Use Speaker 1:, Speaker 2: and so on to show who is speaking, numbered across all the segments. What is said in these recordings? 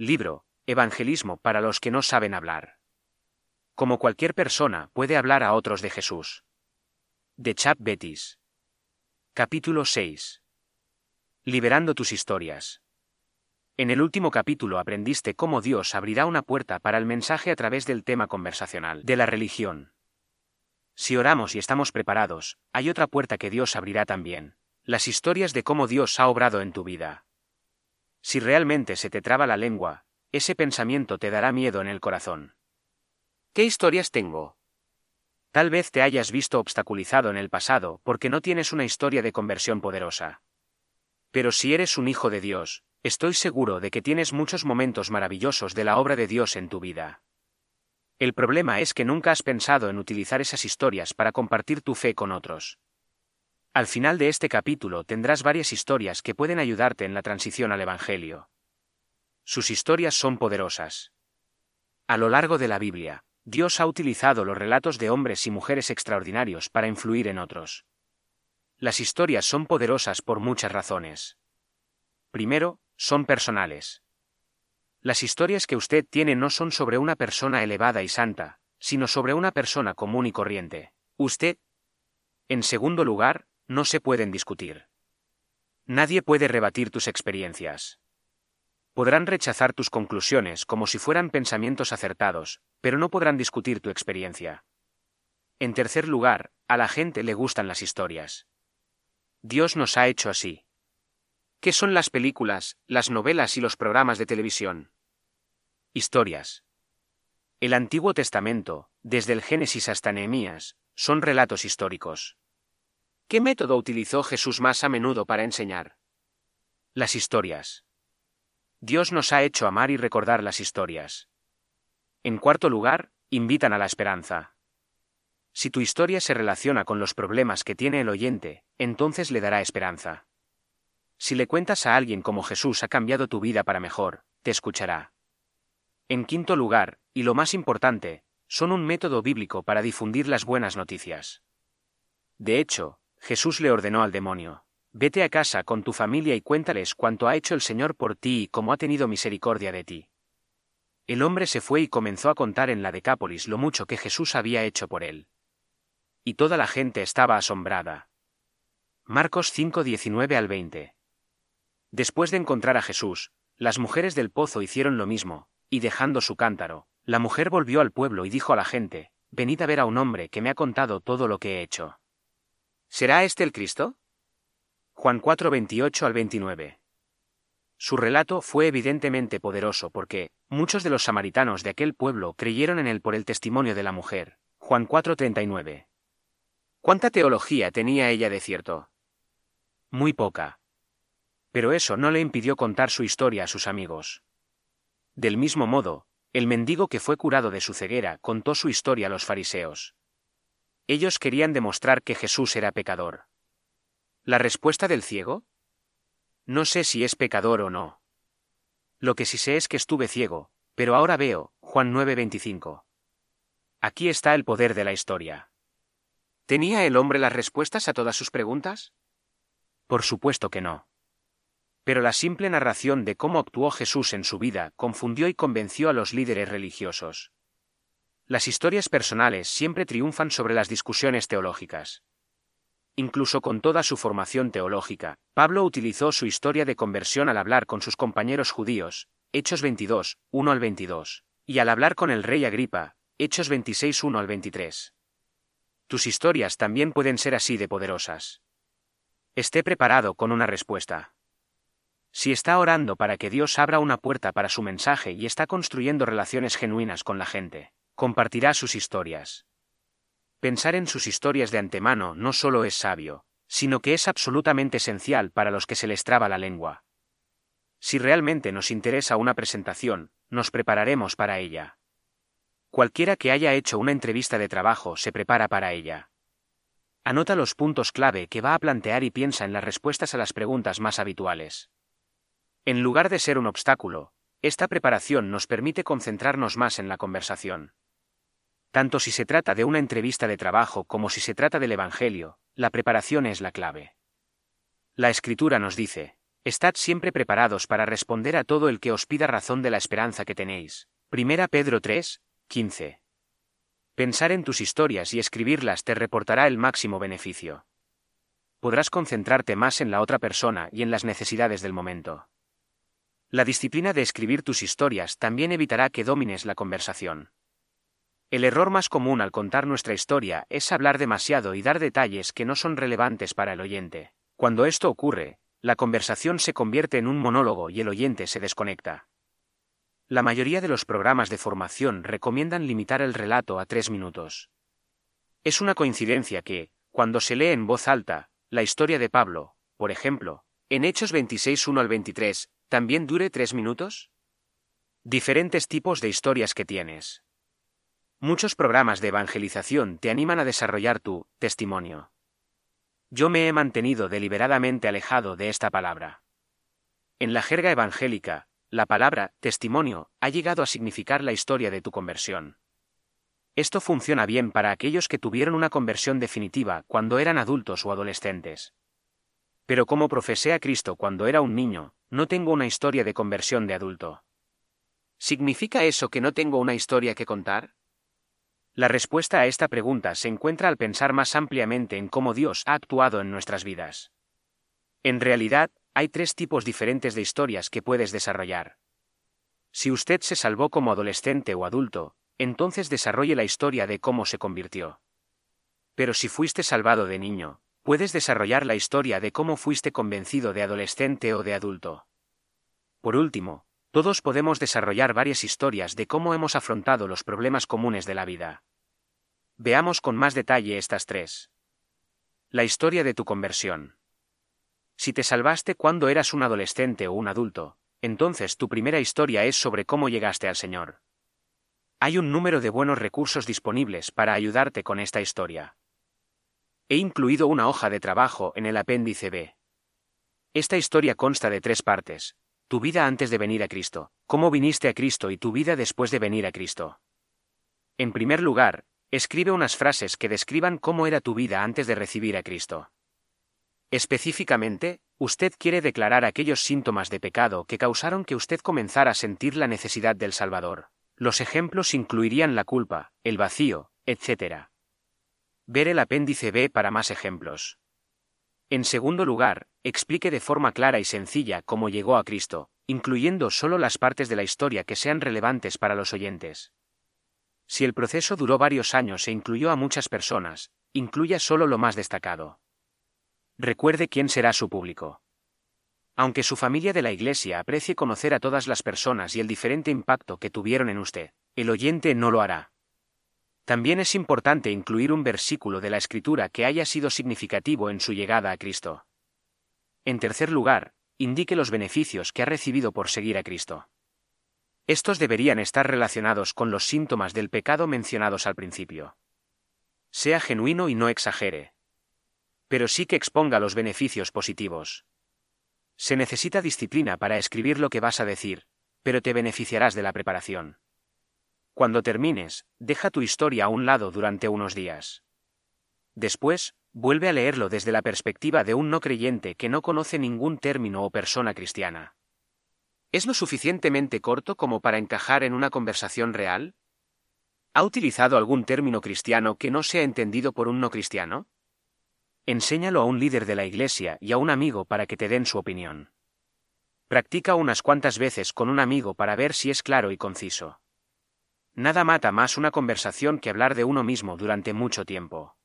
Speaker 1: Libro, Evangelismo para los que no saben hablar. Como cualquier persona puede hablar a otros de Jesús. De Chap Betis. Capítulo 6. Liberando tus historias. En el último capítulo aprendiste cómo Dios abrirá una puerta para el mensaje a través del tema conversacional de la religión. Si oramos y estamos preparados, hay otra puerta que Dios abrirá también. Las historias de cómo Dios ha obrado en tu vida. Si realmente se te traba la lengua, ese pensamiento te dará miedo en el corazón. ¿Qué historias tengo? Tal vez te hayas visto obstaculizado en el pasado porque no tienes una historia de conversión poderosa. Pero si eres un hijo de Dios, estoy seguro de que tienes muchos momentos maravillosos de la obra de Dios en tu vida. El problema es que nunca has pensado en utilizar esas historias para compartir tu fe con otros. Al final de este capítulo tendrás varias historias que pueden ayudarte en la transición al Evangelio. Sus historias son poderosas. A lo largo de la Biblia, Dios ha utilizado los relatos de hombres y mujeres extraordinarios para influir en otros. Las historias son poderosas por muchas razones. Primero, son personales. Las historias que usted tiene no son sobre una persona elevada y santa, sino sobre una persona común y corriente. Usted. En segundo lugar, no se pueden discutir. Nadie puede rebatir tus experiencias. Podrán rechazar tus conclusiones como si fueran pensamientos acertados, pero no podrán discutir tu experiencia. En tercer lugar, a la gente le gustan las historias. Dios nos ha hecho así. ¿Qué son las películas, las novelas y los programas de televisión? Historias. El Antiguo Testamento, desde el Génesis hasta Nehemías, son relatos históricos. ¿Qué método utilizó Jesús más a menudo para enseñar? Las historias. Dios nos ha hecho amar y recordar las historias. En cuarto lugar, invitan a la esperanza. Si tu historia se relaciona con los problemas que tiene el oyente, entonces le dará esperanza. Si le cuentas a alguien cómo Jesús ha cambiado tu vida para mejor, te escuchará. En quinto lugar, y lo más importante, son un método bíblico para difundir las buenas noticias. De hecho, Jesús le ordenó al demonio, Vete a casa con tu familia y cuéntales cuánto ha hecho el Señor por ti y cómo ha tenido misericordia de ti. El hombre se fue y comenzó a contar en la Decápolis lo mucho que Jesús había hecho por él. Y toda la gente estaba asombrada. Marcos 5, 19 al 20. Después de encontrar a Jesús, las mujeres del pozo hicieron lo mismo, y dejando su cántaro, la mujer volvió al pueblo y dijo a la gente, Venid a ver a un hombre que me ha contado todo lo que he hecho. ¿Será este el Cristo? Juan 4, 28 al 29. Su relato fue evidentemente poderoso porque, muchos de los samaritanos de aquel pueblo creyeron en él por el testimonio de la mujer. Juan 4, 39. ¿Cuánta teología tenía ella de cierto? Muy poca. Pero eso no le impidió contar su historia a sus amigos. Del mismo modo, el mendigo que fue curado de su ceguera contó su historia a los fariseos. Ellos querían demostrar que Jesús era pecador. ¿La respuesta del ciego? No sé si es pecador o no. Lo que sí sé es que estuve ciego, pero ahora veo, Juan 9:25. Aquí está el poder de la historia. ¿Tenía el hombre las respuestas a todas sus preguntas? Por supuesto que no. Pero la simple narración de cómo actuó Jesús en su vida confundió y convenció a los líderes religiosos. Las historias personales siempre triunfan sobre las discusiones teológicas. Incluso con toda su formación teológica, Pablo utilizó su historia de conversión al hablar con sus compañeros judíos, Hechos 22, 1 al 22, y al hablar con el rey Agripa, Hechos 26, 1 al 23. Tus historias también pueden ser así de poderosas. Esté preparado con una respuesta. Si está orando para que Dios abra una puerta para su mensaje y está construyendo relaciones genuinas con la gente, compartirá sus historias. Pensar en sus historias de antemano no solo es sabio, sino que es absolutamente esencial para los que se les traba la lengua. Si realmente nos interesa una presentación, nos prepararemos para ella. Cualquiera que haya hecho una entrevista de trabajo se prepara para ella. Anota los puntos clave que va a plantear y piensa en las respuestas a las preguntas más habituales. En lugar de ser un obstáculo, esta preparación nos permite concentrarnos más en la conversación. Tanto si se trata de una entrevista de trabajo como si se trata del Evangelio, la preparación es la clave. La Escritura nos dice, Estad siempre preparados para responder a todo el que os pida razón de la esperanza que tenéis. Primera Pedro 3, 15. Pensar en tus historias y escribirlas te reportará el máximo beneficio. Podrás concentrarte más en la otra persona y en las necesidades del momento. La disciplina de escribir tus historias también evitará que domines la conversación. El error más común al contar nuestra historia es hablar demasiado y dar detalles que no son relevantes para el oyente. Cuando esto ocurre, la conversación se convierte en un monólogo y el oyente se desconecta. La mayoría de los programas de formación recomiendan limitar el relato a tres minutos. Es una coincidencia que, cuando se lee en voz alta, la historia de Pablo, por ejemplo, en Hechos 26 1 al 23, también dure tres minutos? Diferentes tipos de historias que tienes. Muchos programas de evangelización te animan a desarrollar tu testimonio. Yo me he mantenido deliberadamente alejado de esta palabra. En la jerga evangélica, la palabra testimonio ha llegado a significar la historia de tu conversión. Esto funciona bien para aquellos que tuvieron una conversión definitiva cuando eran adultos o adolescentes. Pero como profesé a Cristo cuando era un niño, no tengo una historia de conversión de adulto. ¿Significa eso que no tengo una historia que contar? La respuesta a esta pregunta se encuentra al pensar más ampliamente en cómo Dios ha actuado en nuestras vidas. En realidad, hay tres tipos diferentes de historias que puedes desarrollar. Si usted se salvó como adolescente o adulto, entonces desarrolle la historia de cómo se convirtió. Pero si fuiste salvado de niño, puedes desarrollar la historia de cómo fuiste convencido de adolescente o de adulto. Por último, todos podemos desarrollar varias historias de cómo hemos afrontado los problemas comunes de la vida. Veamos con más detalle estas tres. La historia de tu conversión. Si te salvaste cuando eras un adolescente o un adulto, entonces tu primera historia es sobre cómo llegaste al Señor. Hay un número de buenos recursos disponibles para ayudarte con esta historia. He incluido una hoja de trabajo en el apéndice B. Esta historia consta de tres partes. Tu vida antes de venir a Cristo, cómo viniste a Cristo y tu vida después de venir a Cristo. En primer lugar, escribe unas frases que describan cómo era tu vida antes de recibir a Cristo. Específicamente, usted quiere declarar aquellos síntomas de pecado que causaron que usted comenzara a sentir la necesidad del Salvador. Los ejemplos incluirían la culpa, el vacío, etc. Ver el apéndice B para más ejemplos. En segundo lugar, explique de forma clara y sencilla cómo llegó a Cristo, incluyendo solo las partes de la historia que sean relevantes para los oyentes. Si el proceso duró varios años e incluyó a muchas personas, incluya solo lo más destacado. Recuerde quién será su público. Aunque su familia de la Iglesia aprecie conocer a todas las personas y el diferente impacto que tuvieron en usted, el oyente no lo hará. También es importante incluir un versículo de la Escritura que haya sido significativo en su llegada a Cristo. En tercer lugar, indique los beneficios que ha recibido por seguir a Cristo. Estos deberían estar relacionados con los síntomas del pecado mencionados al principio. Sea genuino y no exagere pero sí que exponga los beneficios positivos. Se necesita disciplina para escribir lo que vas a decir, pero te beneficiarás de la preparación. Cuando termines, deja tu historia a un lado durante unos días. Después, vuelve a leerlo desde la perspectiva de un no creyente que no conoce ningún término o persona cristiana. ¿Es lo suficientemente corto como para encajar en una conversación real? ¿Ha utilizado algún término cristiano que no sea entendido por un no cristiano? Enséñalo a un líder de la iglesia y a un amigo para que te den su opinión. Practica unas cuantas veces con un amigo para ver si es claro y conciso. Nada mata más una conversación que hablar de uno mismo durante mucho tiempo.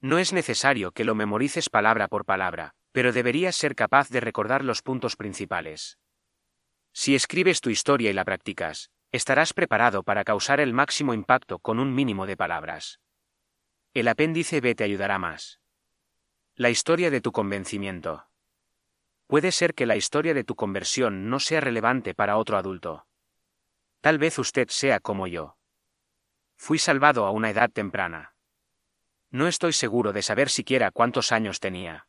Speaker 1: No es necesario que lo memorices palabra por palabra, pero deberías ser capaz de recordar los puntos principales. Si escribes tu historia y la practicas, estarás preparado para causar el máximo impacto con un mínimo de palabras. El apéndice B te ayudará más. La historia de tu convencimiento. Puede ser que la historia de tu conversión no sea relevante para otro adulto. Tal vez usted sea como yo. Fui salvado a una edad temprana. No estoy seguro de saber siquiera cuántos años tenía.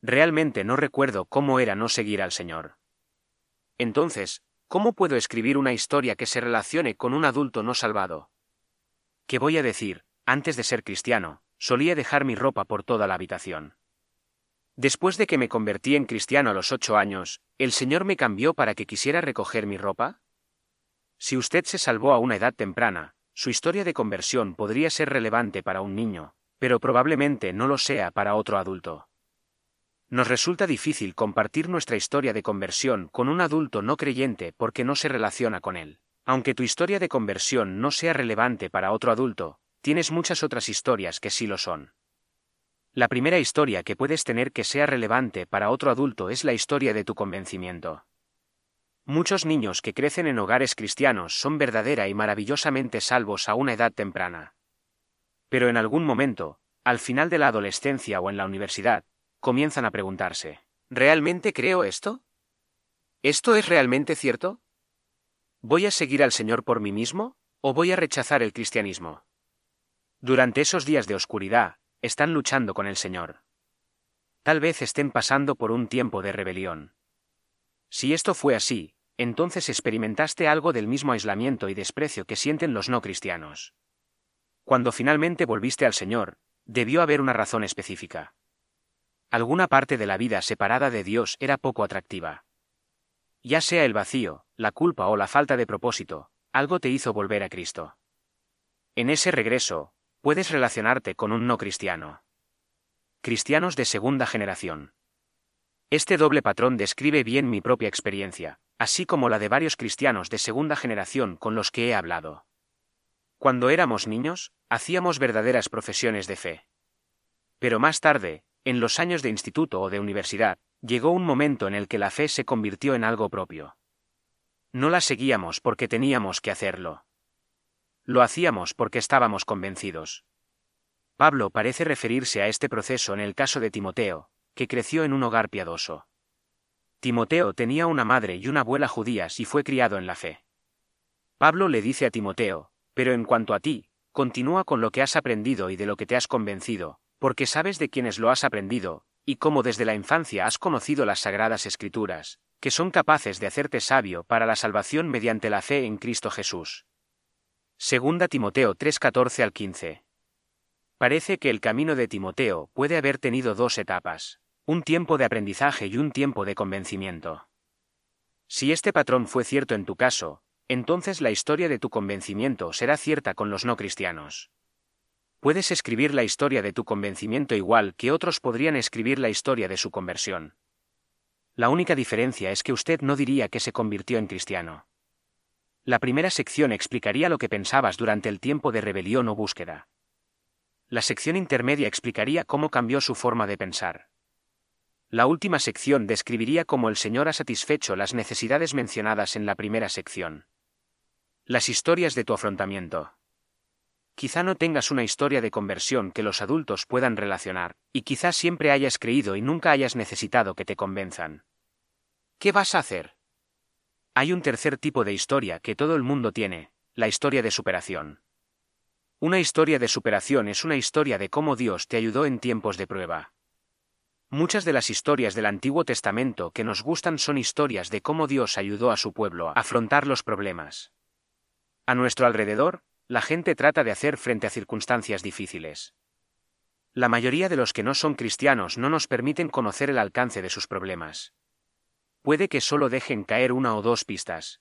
Speaker 1: Realmente no recuerdo cómo era no seguir al Señor. Entonces, ¿cómo puedo escribir una historia que se relacione con un adulto no salvado? ¿Qué voy a decir, antes de ser cristiano, Solía dejar mi ropa por toda la habitación. Después de que me convertí en cristiano a los ocho años, ¿el Señor me cambió para que quisiera recoger mi ropa? Si usted se salvó a una edad temprana, su historia de conversión podría ser relevante para un niño, pero probablemente no lo sea para otro adulto. Nos resulta difícil compartir nuestra historia de conversión con un adulto no creyente porque no se relaciona con él. Aunque tu historia de conversión no sea relevante para otro adulto, tienes muchas otras historias que sí lo son. La primera historia que puedes tener que sea relevante para otro adulto es la historia de tu convencimiento. Muchos niños que crecen en hogares cristianos son verdadera y maravillosamente salvos a una edad temprana. Pero en algún momento, al final de la adolescencia o en la universidad, comienzan a preguntarse, ¿realmente creo esto? ¿Esto es realmente cierto? ¿Voy a seguir al Señor por mí mismo o voy a rechazar el cristianismo? Durante esos días de oscuridad, están luchando con el Señor. Tal vez estén pasando por un tiempo de rebelión. Si esto fue así, entonces experimentaste algo del mismo aislamiento y desprecio que sienten los no cristianos. Cuando finalmente volviste al Señor, debió haber una razón específica. Alguna parte de la vida separada de Dios era poco atractiva. Ya sea el vacío, la culpa o la falta de propósito, algo te hizo volver a Cristo. En ese regreso, puedes relacionarte con un no cristiano. Cristianos de segunda generación. Este doble patrón describe bien mi propia experiencia, así como la de varios cristianos de segunda generación con los que he hablado. Cuando éramos niños, hacíamos verdaderas profesiones de fe. Pero más tarde, en los años de instituto o de universidad, llegó un momento en el que la fe se convirtió en algo propio. No la seguíamos porque teníamos que hacerlo. Lo hacíamos porque estábamos convencidos. Pablo parece referirse a este proceso en el caso de Timoteo, que creció en un hogar piadoso. Timoteo tenía una madre y una abuela judías y fue criado en la fe. Pablo le dice a Timoteo, pero en cuanto a ti, continúa con lo que has aprendido y de lo que te has convencido, porque sabes de quienes lo has aprendido, y cómo desde la infancia has conocido las sagradas escrituras, que son capaces de hacerte sabio para la salvación mediante la fe en Cristo Jesús. Segunda Timoteo 3:14 al 15. Parece que el camino de Timoteo puede haber tenido dos etapas, un tiempo de aprendizaje y un tiempo de convencimiento. Si este patrón fue cierto en tu caso, entonces la historia de tu convencimiento será cierta con los no cristianos. Puedes escribir la historia de tu convencimiento igual que otros podrían escribir la historia de su conversión. La única diferencia es que usted no diría que se convirtió en cristiano. La primera sección explicaría lo que pensabas durante el tiempo de rebelión o búsqueda. La sección intermedia explicaría cómo cambió su forma de pensar. La última sección describiría cómo el Señor ha satisfecho las necesidades mencionadas en la primera sección. Las historias de tu afrontamiento. Quizá no tengas una historia de conversión que los adultos puedan relacionar, y quizá siempre hayas creído y nunca hayas necesitado que te convenzan. ¿Qué vas a hacer? Hay un tercer tipo de historia que todo el mundo tiene, la historia de superación. Una historia de superación es una historia de cómo Dios te ayudó en tiempos de prueba. Muchas de las historias del Antiguo Testamento que nos gustan son historias de cómo Dios ayudó a su pueblo a afrontar los problemas. A nuestro alrededor, la gente trata de hacer frente a circunstancias difíciles. La mayoría de los que no son cristianos no nos permiten conocer el alcance de sus problemas puede que solo dejen caer una o dos pistas.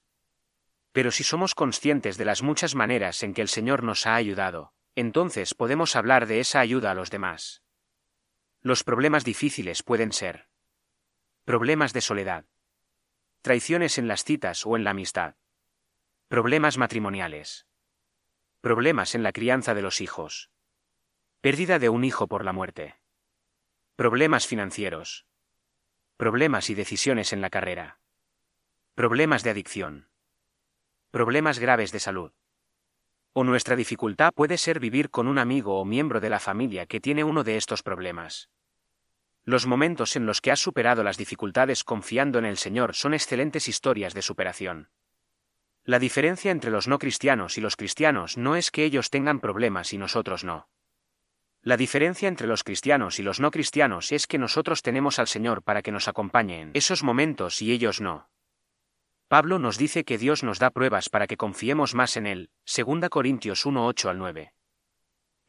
Speaker 1: Pero si somos conscientes de las muchas maneras en que el Señor nos ha ayudado, entonces podemos hablar de esa ayuda a los demás. Los problemas difíciles pueden ser problemas de soledad, traiciones en las citas o en la amistad, problemas matrimoniales, problemas en la crianza de los hijos, pérdida de un hijo por la muerte, problemas financieros, Problemas y decisiones en la carrera. Problemas de adicción. Problemas graves de salud. O nuestra dificultad puede ser vivir con un amigo o miembro de la familia que tiene uno de estos problemas. Los momentos en los que has superado las dificultades confiando en el Señor son excelentes historias de superación. La diferencia entre los no cristianos y los cristianos no es que ellos tengan problemas y nosotros no. La diferencia entre los cristianos y los no cristianos es que nosotros tenemos al Señor para que nos acompañe en esos momentos y ellos no. Pablo nos dice que Dios nos da pruebas para que confiemos más en Él, 2 Corintios 1, 8 al 9.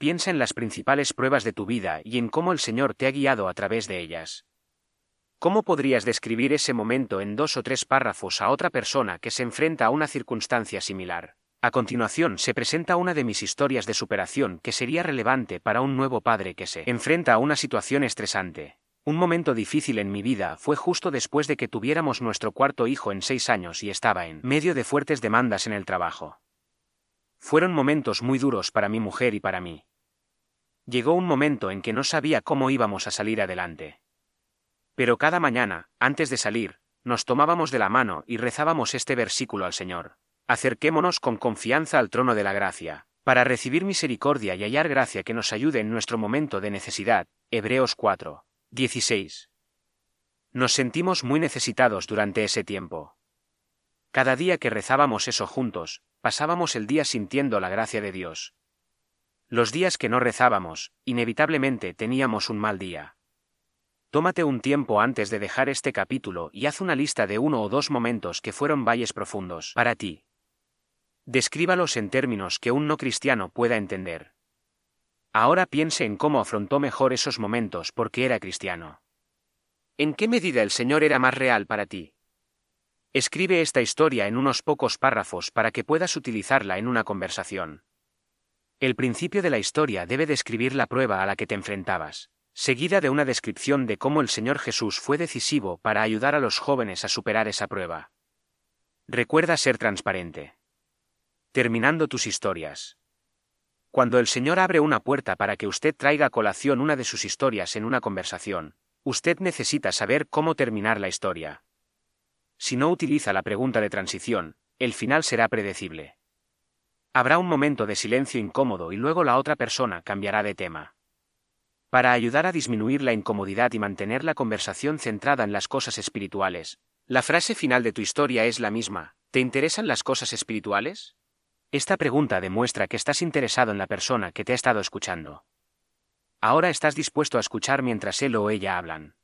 Speaker 1: Piensa en las principales pruebas de tu vida y en cómo el Señor te ha guiado a través de ellas. ¿Cómo podrías describir ese momento en dos o tres párrafos a otra persona que se enfrenta a una circunstancia similar? A continuación se presenta una de mis historias de superación que sería relevante para un nuevo padre que se enfrenta a una situación estresante. Un momento difícil en mi vida fue justo después de que tuviéramos nuestro cuarto hijo en seis años y estaba en medio de fuertes demandas en el trabajo. Fueron momentos muy duros para mi mujer y para mí. Llegó un momento en que no sabía cómo íbamos a salir adelante. Pero cada mañana, antes de salir, nos tomábamos de la mano y rezábamos este versículo al Señor. Acerquémonos con confianza al trono de la gracia, para recibir misericordia y hallar gracia que nos ayude en nuestro momento de necesidad. Hebreos 4. 16. Nos sentimos muy necesitados durante ese tiempo. Cada día que rezábamos eso juntos, pasábamos el día sintiendo la gracia de Dios. Los días que no rezábamos, inevitablemente teníamos un mal día. Tómate un tiempo antes de dejar este capítulo y haz una lista de uno o dos momentos que fueron valles profundos para ti. Descríbalos en términos que un no cristiano pueda entender. Ahora piense en cómo afrontó mejor esos momentos porque era cristiano. ¿En qué medida el Señor era más real para ti? Escribe esta historia en unos pocos párrafos para que puedas utilizarla en una conversación. El principio de la historia debe describir la prueba a la que te enfrentabas, seguida de una descripción de cómo el Señor Jesús fue decisivo para ayudar a los jóvenes a superar esa prueba. Recuerda ser transparente. Terminando tus historias. Cuando el Señor abre una puerta para que usted traiga a colación una de sus historias en una conversación, usted necesita saber cómo terminar la historia. Si no utiliza la pregunta de transición, el final será predecible. Habrá un momento de silencio incómodo y luego la otra persona cambiará de tema. Para ayudar a disminuir la incomodidad y mantener la conversación centrada en las cosas espirituales, la frase final de tu historia es la misma. ¿Te interesan las cosas espirituales? Esta pregunta demuestra que estás interesado en la persona que te ha estado escuchando. Ahora estás dispuesto a escuchar mientras él o ella hablan.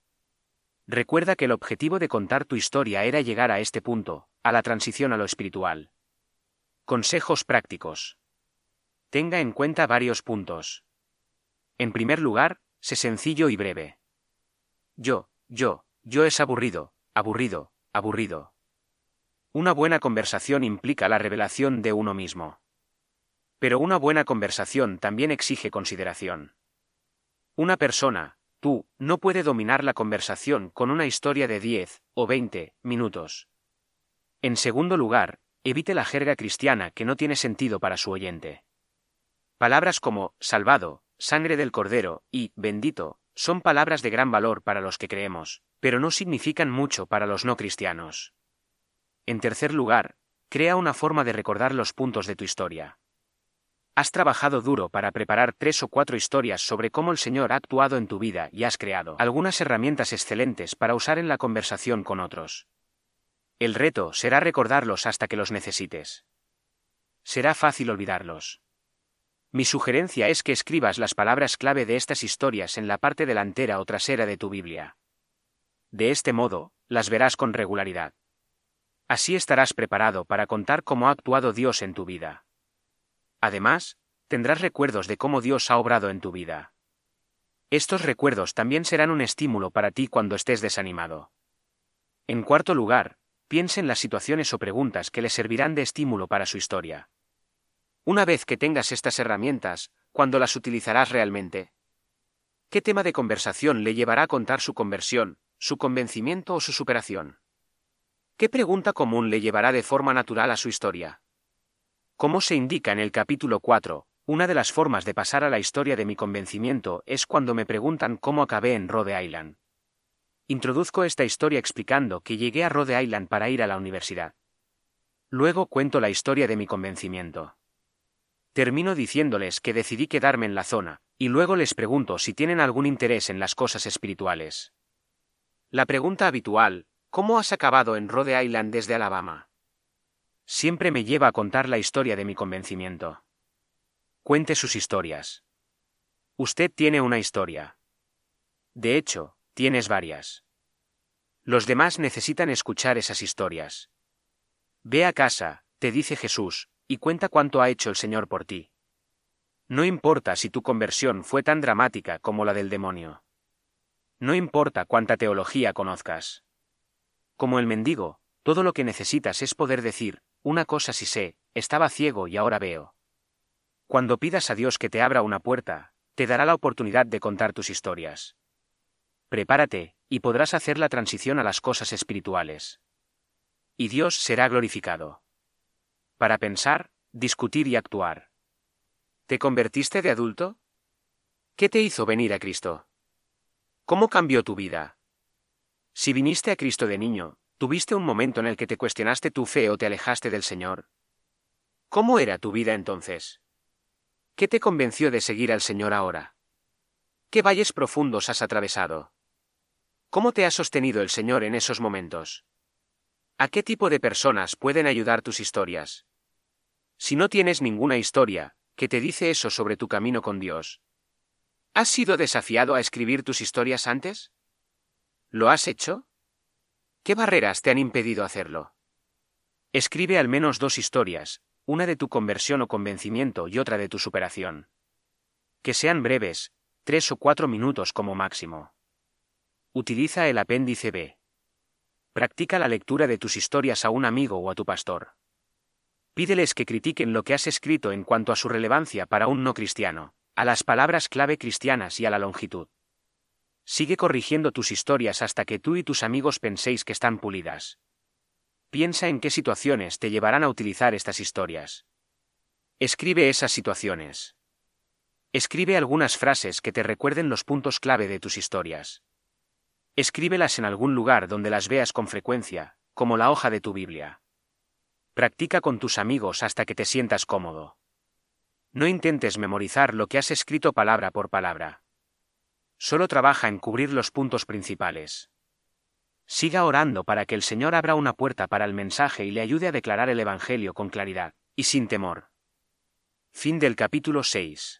Speaker 1: Recuerda que el objetivo de contar tu historia era llegar a este punto, a la transición a lo espiritual. Consejos prácticos. Tenga en cuenta varios puntos. En primer lugar, sé sencillo y breve. Yo, yo, yo es aburrido, aburrido, aburrido. Una buena conversación implica la revelación de uno mismo. Pero una buena conversación también exige consideración. Una persona, Tú, no puede dominar la conversación con una historia de 10 o 20 minutos. En segundo lugar, evite la jerga cristiana que no tiene sentido para su oyente. Palabras como salvado, sangre del cordero y bendito son palabras de gran valor para los que creemos, pero no significan mucho para los no cristianos. En tercer lugar, crea una forma de recordar los puntos de tu historia. Has trabajado duro para preparar tres o cuatro historias sobre cómo el Señor ha actuado en tu vida y has creado algunas herramientas excelentes para usar en la conversación con otros. El reto será recordarlos hasta que los necesites. Será fácil olvidarlos. Mi sugerencia es que escribas las palabras clave de estas historias en la parte delantera o trasera de tu Biblia. De este modo, las verás con regularidad. Así estarás preparado para contar cómo ha actuado Dios en tu vida. Además, tendrás recuerdos de cómo Dios ha obrado en tu vida. Estos recuerdos también serán un estímulo para ti cuando estés desanimado. En cuarto lugar, piense en las situaciones o preguntas que le servirán de estímulo para su historia. Una vez que tengas estas herramientas, ¿cuándo las utilizarás realmente? ¿Qué tema de conversación le llevará a contar su conversión, su convencimiento o su superación? ¿Qué pregunta común le llevará de forma natural a su historia? Como se indica en el capítulo 4, una de las formas de pasar a la historia de mi convencimiento es cuando me preguntan cómo acabé en Rhode Island. Introduzco esta historia explicando que llegué a Rhode Island para ir a la universidad. Luego cuento la historia de mi convencimiento. Termino diciéndoles que decidí quedarme en la zona, y luego les pregunto si tienen algún interés en las cosas espirituales. La pregunta habitual, ¿cómo has acabado en Rhode Island desde Alabama? siempre me lleva a contar la historia de mi convencimiento. Cuente sus historias. Usted tiene una historia. De hecho, tienes varias. Los demás necesitan escuchar esas historias. Ve a casa, te dice Jesús, y cuenta cuánto ha hecho el Señor por ti. No importa si tu conversión fue tan dramática como la del demonio. No importa cuánta teología conozcas. Como el mendigo, todo lo que necesitas es poder decir, una cosa sí sé, estaba ciego y ahora veo. Cuando pidas a Dios que te abra una puerta, te dará la oportunidad de contar tus historias. Prepárate, y podrás hacer la transición a las cosas espirituales. Y Dios será glorificado. Para pensar, discutir y actuar. ¿Te convertiste de adulto? ¿Qué te hizo venir a Cristo? ¿Cómo cambió tu vida? Si viniste a Cristo de niño, ¿tuviste un momento en el que te cuestionaste tu fe o te alejaste del Señor? ¿Cómo era tu vida entonces? ¿Qué te convenció de seguir al Señor ahora? ¿Qué valles profundos has atravesado? ¿Cómo te ha sostenido el Señor en esos momentos? ¿A qué tipo de personas pueden ayudar tus historias? Si no tienes ninguna historia, que te dice eso sobre tu camino con Dios, ¿Has sido desafiado a escribir tus historias antes? ¿Lo has hecho? ¿Qué barreras te han impedido hacerlo? Escribe al menos dos historias, una de tu conversión o convencimiento y otra de tu superación. Que sean breves, tres o cuatro minutos como máximo. Utiliza el apéndice B. Practica la lectura de tus historias a un amigo o a tu pastor. Pídeles que critiquen lo que has escrito en cuanto a su relevancia para un no cristiano a las palabras clave cristianas y a la longitud. Sigue corrigiendo tus historias hasta que tú y tus amigos penséis que están pulidas. Piensa en qué situaciones te llevarán a utilizar estas historias. Escribe esas situaciones. Escribe algunas frases que te recuerden los puntos clave de tus historias. Escríbelas en algún lugar donde las veas con frecuencia, como la hoja de tu Biblia. Practica con tus amigos hasta que te sientas cómodo. No intentes memorizar lo que has escrito palabra por palabra. Solo trabaja en cubrir los puntos principales. Siga orando para que el Señor abra una puerta para el mensaje y le ayude a declarar el Evangelio con claridad y sin temor. Fin del capítulo 6.